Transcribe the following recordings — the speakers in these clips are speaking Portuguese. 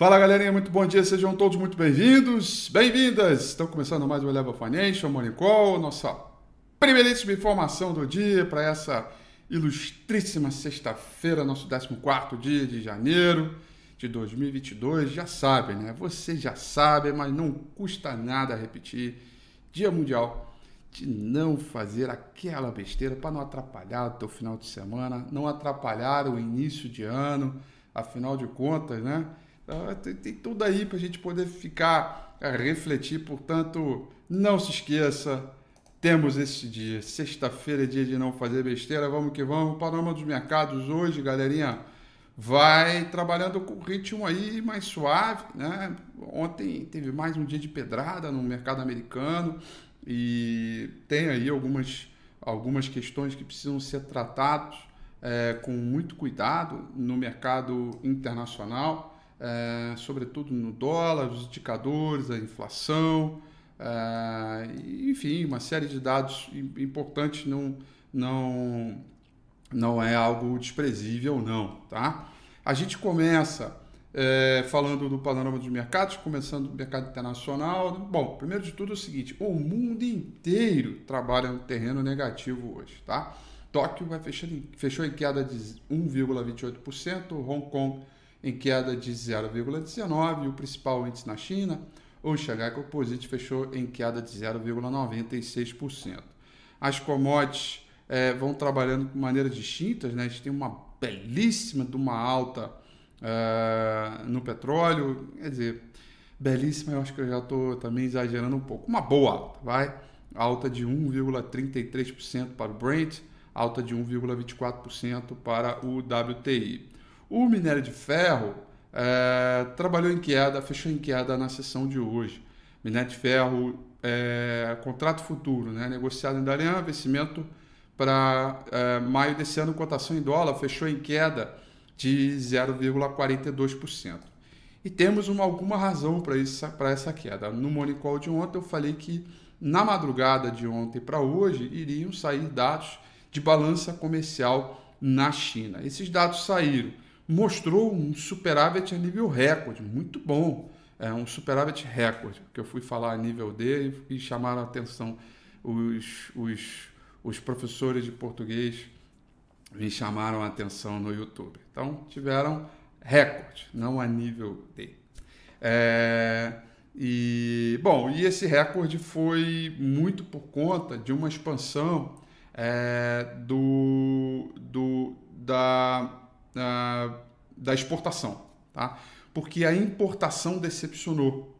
Fala galerinha, muito bom dia, sejam todos muito bem-vindos, bem-vindas! Estão começando mais o Eleva Financial Morning Call, nossa primeiríssima informação do dia para essa ilustríssima sexta-feira, nosso 14 dia de janeiro de 2022. Já sabem, né? Vocês já sabem, mas não custa nada repetir. Dia Mundial de não fazer aquela besteira para não atrapalhar o teu final de semana, não atrapalhar o início de ano, afinal de contas, né? Então, tem, tem tudo aí para a gente poder ficar a refletir. Portanto, não se esqueça, temos esse dia, sexta-feira, dia de não fazer besteira. Vamos que vamos. Panorama dos mercados hoje, galerinha, vai trabalhando com ritmo aí mais suave, né? Ontem teve mais um dia de pedrada no mercado americano e tem aí algumas, algumas questões que precisam ser tratadas é, com muito cuidado no mercado internacional é, sobretudo no dólar, os indicadores, a inflação, é, enfim, uma série de dados importantes não, não, não é algo desprezível, não. Tá? A gente começa é, falando do panorama dos mercados, começando do mercado internacional. Bom, primeiro de tudo é o seguinte: o mundo inteiro trabalha no terreno negativo hoje. Tá? Tóquio vai fechando, fechou em queda de 1,28%, Hong Kong em queda de 0,19%, e o principal índice na China, o Shanghai Composite, fechou em queda de 0,96%. As commodities é, vão trabalhando de maneiras distintas, né? a gente tem uma belíssima de uma alta é, no petróleo, quer dizer, belíssima, eu acho que eu já estou também exagerando um pouco, uma boa alta, vai? Alta de 1,33% para o Brent, alta de 1,24% para o WTI. O minério de ferro é, trabalhou em queda, fechou em queda na sessão de hoje. Minério de ferro, é, contrato futuro, né, negociado em Dalian, vencimento para é, maio desse ano, cotação em dólar, fechou em queda de 0,42%. E temos uma, alguma razão para essa queda. No Morning Call de ontem eu falei que na madrugada de ontem para hoje iriam sair dados de balança comercial na China. Esses dados saíram mostrou um superávit a nível recorde, muito bom. É um superávit recorde, que eu fui falar a nível D e chamaram a atenção os, os, os professores de português me chamaram a atenção no YouTube. Então, tiveram recorde, não a nível D. É, e, bom, e esse recorde foi muito por conta de uma expansão é, do, do, da da exportação, tá? porque a importação decepcionou.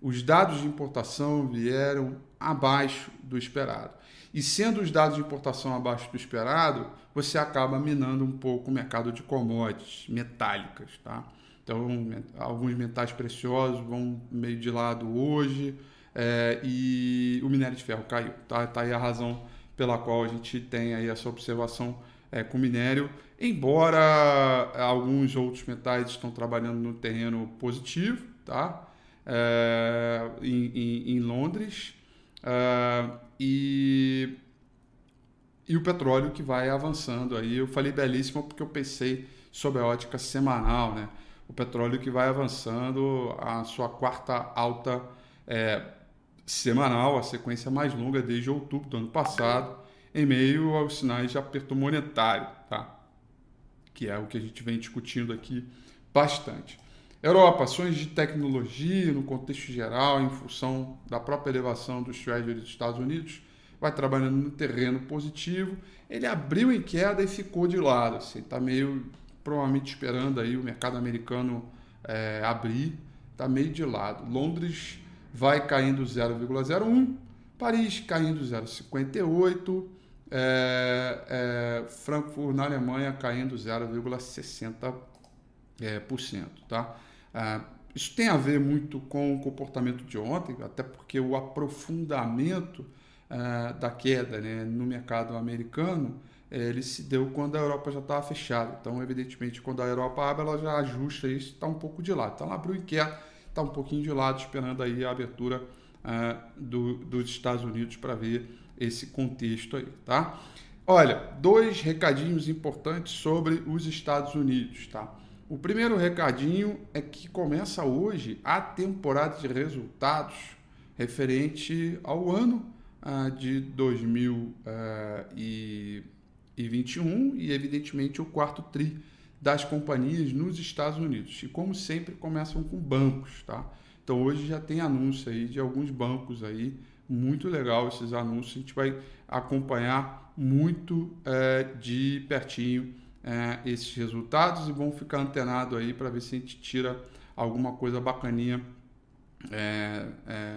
Os dados de importação vieram abaixo do esperado. E sendo os dados de importação abaixo do esperado, você acaba minando um pouco o mercado de commodities metálicas. Tá? Então, alguns metais preciosos vão meio de lado hoje é, e o minério de ferro caiu. Tá? tá aí a razão pela qual a gente tem aí essa observação é, com minério, embora alguns outros metais estão trabalhando no terreno positivo, tá? É, em, em, em, Londres, é, e, e o petróleo que vai avançando aí. Eu falei belíssimo porque eu pensei sobre a ótica semanal, né? O petróleo que vai avançando a sua quarta alta é, semanal, a sequência mais longa desde outubro do ano passado em meio aos sinais de aperto monetário, tá? que é o que a gente vem discutindo aqui bastante. Europa, ações de tecnologia no contexto geral, em função da própria elevação dos treasuries dos Estados Unidos, vai trabalhando no terreno positivo. Ele abriu em queda e ficou de lado. Assim, tá meio, provavelmente, esperando aí o mercado americano é, abrir. Está meio de lado. Londres vai caindo 0,01, Paris caindo 0,58, é, é, Frankfurt na Alemanha caindo 0,60%. É, por cento, tá? É, isso tem a ver muito com o comportamento de ontem, até porque o aprofundamento é, da queda né, no mercado americano é, ele se deu quando a Europa já estava fechada. Então, evidentemente, quando a Europa abre, ela já ajusta isso está um pouco de lado. Então, ela abriu em queda, está um pouquinho de lado, esperando aí a abertura uh, do, dos Estados Unidos para ver esse contexto aí, tá? Olha, dois recadinhos importantes sobre os Estados Unidos, tá? O primeiro recadinho é que começa hoje a temporada de resultados referente ao ano ah, de 2021 e, evidentemente, o quarto TRI das companhias nos Estados Unidos. E, como sempre, começam com bancos, tá? Então, hoje já tem anúncio aí de alguns bancos aí, muito legal esses anúncios, a gente vai acompanhar muito é, de pertinho é, esses resultados e vamos ficar antenado aí para ver se a gente tira alguma coisa bacaninha é, é,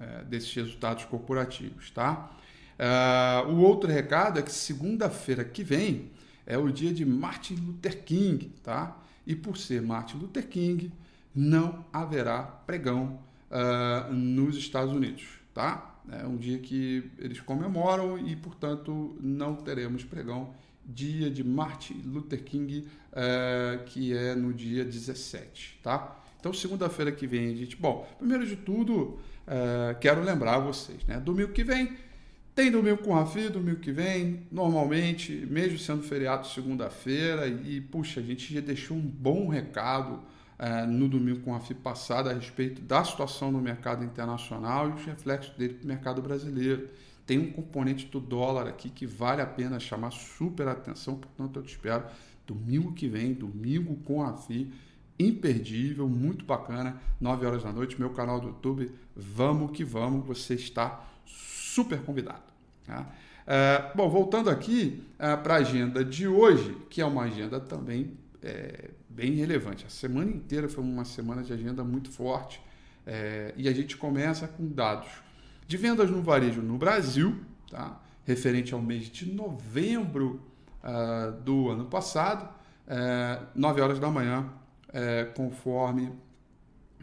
é desses resultados corporativos, tá? É, o outro recado é que segunda-feira que vem é o dia de Martin Luther King, tá? E por ser Martin Luther King, não haverá pregão nos Estados Unidos, tá? É um dia que eles comemoram e, portanto, não teremos pregão dia de Martin Luther King, uh, que é no dia 17, tá? Então, segunda-feira que vem, gente. Bom, primeiro de tudo, uh, quero lembrar vocês, né? Domingo que vem tem domingo com Rafi, domingo que vem, normalmente, mesmo sendo feriado segunda-feira, e puxa, a gente já deixou um bom recado uh, no domingo com Rafi passado a respeito da situação no mercado internacional e os reflexos dele para o mercado brasileiro. Tem um componente do dólar aqui que vale a pena chamar super atenção, portanto eu te espero domingo que vem, domingo com a FI, imperdível, muito bacana, 9 horas da noite, meu canal do YouTube, vamos que vamos, você está super convidado. Tá? É, bom, voltando aqui é, para a agenda de hoje, que é uma agenda também é, bem relevante. A semana inteira foi uma semana de agenda muito forte é, e a gente começa com dados de vendas no varejo no Brasil, tá? referente ao mês de novembro uh, do ano passado, uh, 9 horas da manhã, uh, conforme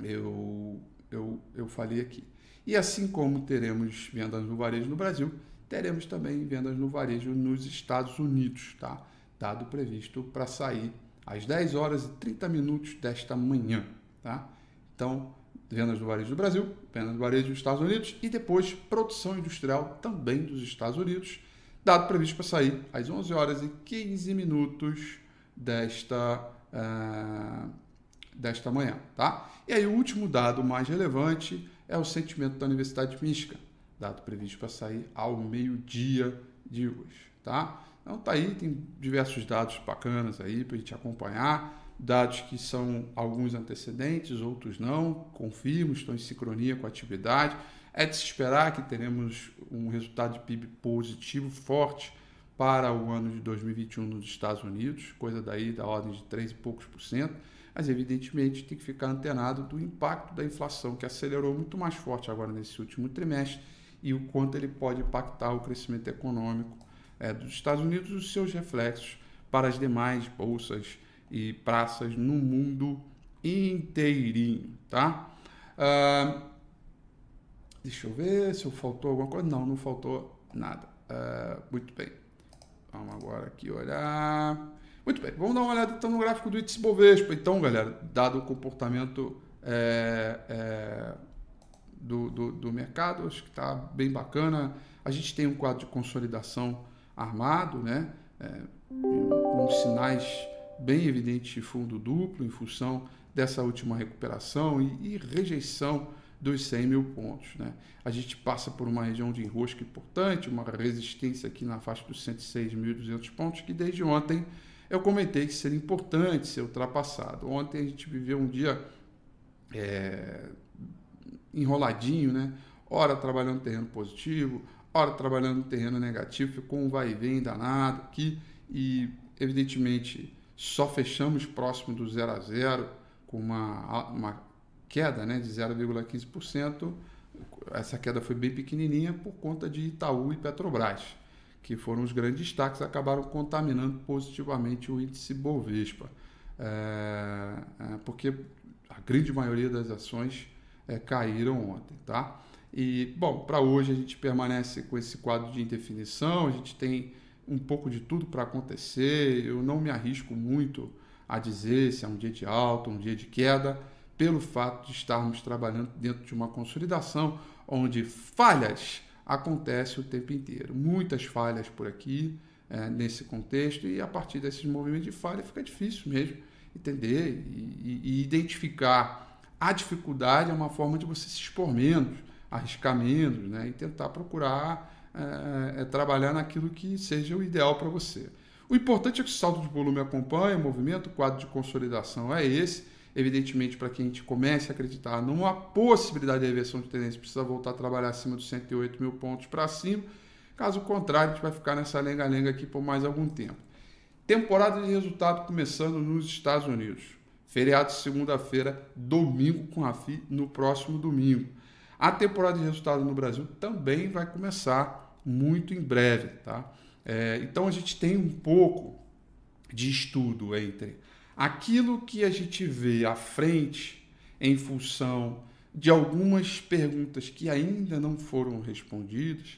eu, eu, eu falei aqui. E assim como teremos vendas no varejo no Brasil, teremos também vendas no varejo nos Estados Unidos, tá? Dado previsto para sair às 10 horas e 30 minutos desta manhã, tá? Então, vendas do varejo do Brasil, vendas do varejo dos Estados Unidos e depois produção industrial também dos Estados Unidos, dado previsto para sair às 11 horas e 15 minutos desta, uh, desta manhã. Tá? E aí o último dado mais relevante é o sentimento da Universidade de Michigan, dado previsto para sair ao meio-dia de hoje. Tá? Então tá aí, tem diversos dados bacanas aí para a gente acompanhar. Dados que são alguns antecedentes, outros não, confirmo, estão em sincronia com a atividade. É de se esperar que teremos um resultado de PIB positivo forte para o ano de 2021 nos Estados Unidos, coisa daí da ordem de 3 e poucos por cento, mas evidentemente tem que ficar antenado do impacto da inflação, que acelerou muito mais forte agora nesse último trimestre, e o quanto ele pode impactar o crescimento econômico é, dos Estados Unidos os seus reflexos para as demais bolsas e praças no mundo inteirinho, tá? Uh, deixa eu ver se eu faltou alguma coisa. Não, não faltou nada. Uh, muito bem. Vamos agora aqui olhar. Muito bem, vamos dar uma olhada então no gráfico do índice Bovespa. Então, galera, dado o comportamento é, é, do, do, do, mercado, acho que está bem bacana. A gente tem um quadro de consolidação armado, né? É, com sinais bem evidente fundo duplo em função dessa última recuperação e, e rejeição dos 100 mil pontos. Né? A gente passa por uma região de enrosco importante, uma resistência aqui na faixa dos 106.200 pontos, que desde ontem eu comentei que seria importante ser ultrapassado. Ontem a gente viveu um dia é, enroladinho, né? ora trabalhando terreno positivo, ora trabalhando terreno negativo, ficou um vai e vem danado aqui e, evidentemente, só fechamos próximo do 0 a 0, com uma, uma queda né, de 0,15%. Essa queda foi bem pequenininha por conta de Itaú e Petrobras, que foram os grandes destaques, acabaram contaminando positivamente o índice Bovespa, é, é, porque a grande maioria das ações é, caíram ontem, tá? E, bom, para hoje a gente permanece com esse quadro de indefinição, a gente tem um pouco de tudo para acontecer. Eu não me arrisco muito a dizer se é um dia de alta, um dia de queda, pelo fato de estarmos trabalhando dentro de uma consolidação onde falhas acontecem o tempo inteiro. Muitas falhas por aqui é, nesse contexto e a partir desses movimentos de falha fica difícil mesmo entender e, e identificar a dificuldade é uma forma de você se expor menos, arriscar menos, né? E tentar procurar é, trabalhar naquilo que seja o ideal para você. O importante é que o saldo de volume acompanhe o movimento, o quadro de consolidação é esse. Evidentemente, para que a gente comece a acreditar numa possibilidade de reversão de tendência, precisa voltar a trabalhar acima dos 108 mil pontos para cima. Caso contrário, a gente vai ficar nessa lenga-lenga aqui por mais algum tempo. Temporada de resultado começando nos Estados Unidos. Feriado segunda-feira, domingo com a FI no próximo domingo. A temporada de resultado no Brasil também vai começar muito em breve, tá? É, então a gente tem um pouco de estudo entre aquilo que a gente vê à frente em função de algumas perguntas que ainda não foram respondidas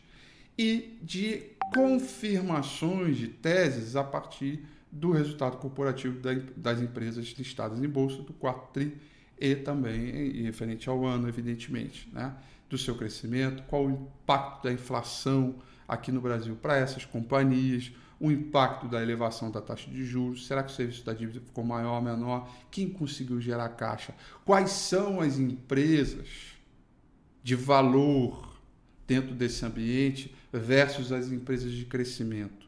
e de confirmações de teses a partir do resultado corporativo das empresas listadas em bolsa do quarto tri e também referente ao ano, evidentemente, né? do seu crescimento, qual o impacto da inflação aqui no Brasil para essas companhias, o impacto da elevação da taxa de juros, será que o serviço da dívida ficou maior ou menor, quem conseguiu gerar caixa, quais são as empresas de valor dentro desse ambiente versus as empresas de crescimento.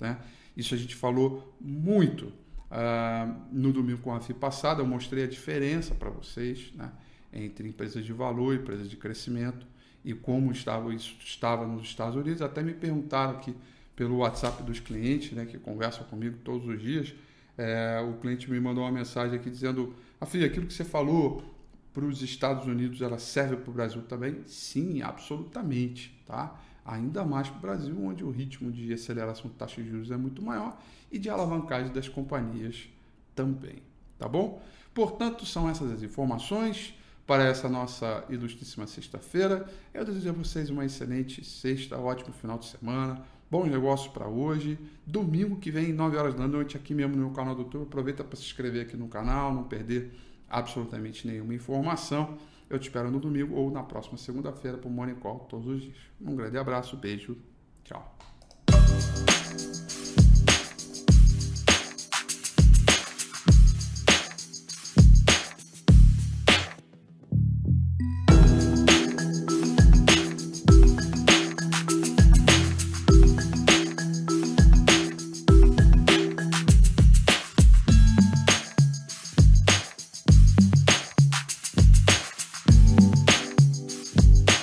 Né? Isso a gente falou muito uh, no domingo com a FI passada, eu mostrei a diferença para vocês né? entre empresas de valor e empresas de crescimento e como estava, isso estava nos Estados Unidos. Até me perguntaram aqui pelo WhatsApp dos clientes, né, que conversam comigo todos os dias, é, o cliente me mandou uma mensagem aqui dizendo, Afia, aquilo que você falou para os Estados Unidos, ela serve para o Brasil também? Sim, absolutamente, tá? Ainda mais para o Brasil, onde o ritmo de aceleração de taxa de juros é muito maior e de alavancagem das companhias também, tá bom? Portanto, são essas as informações para essa nossa ilustríssima sexta-feira. Eu desejo a vocês uma excelente sexta, ótimo final de semana, bons negócios para hoje. Domingo que vem, 9 horas da noite, aqui mesmo no canal do YouTube. Aproveita para se inscrever aqui no canal, não perder absolutamente nenhuma informação. Eu te espero no domingo ou na próxima segunda-feira para o Morning Call todos os dias. Um grande abraço, beijo, tchau.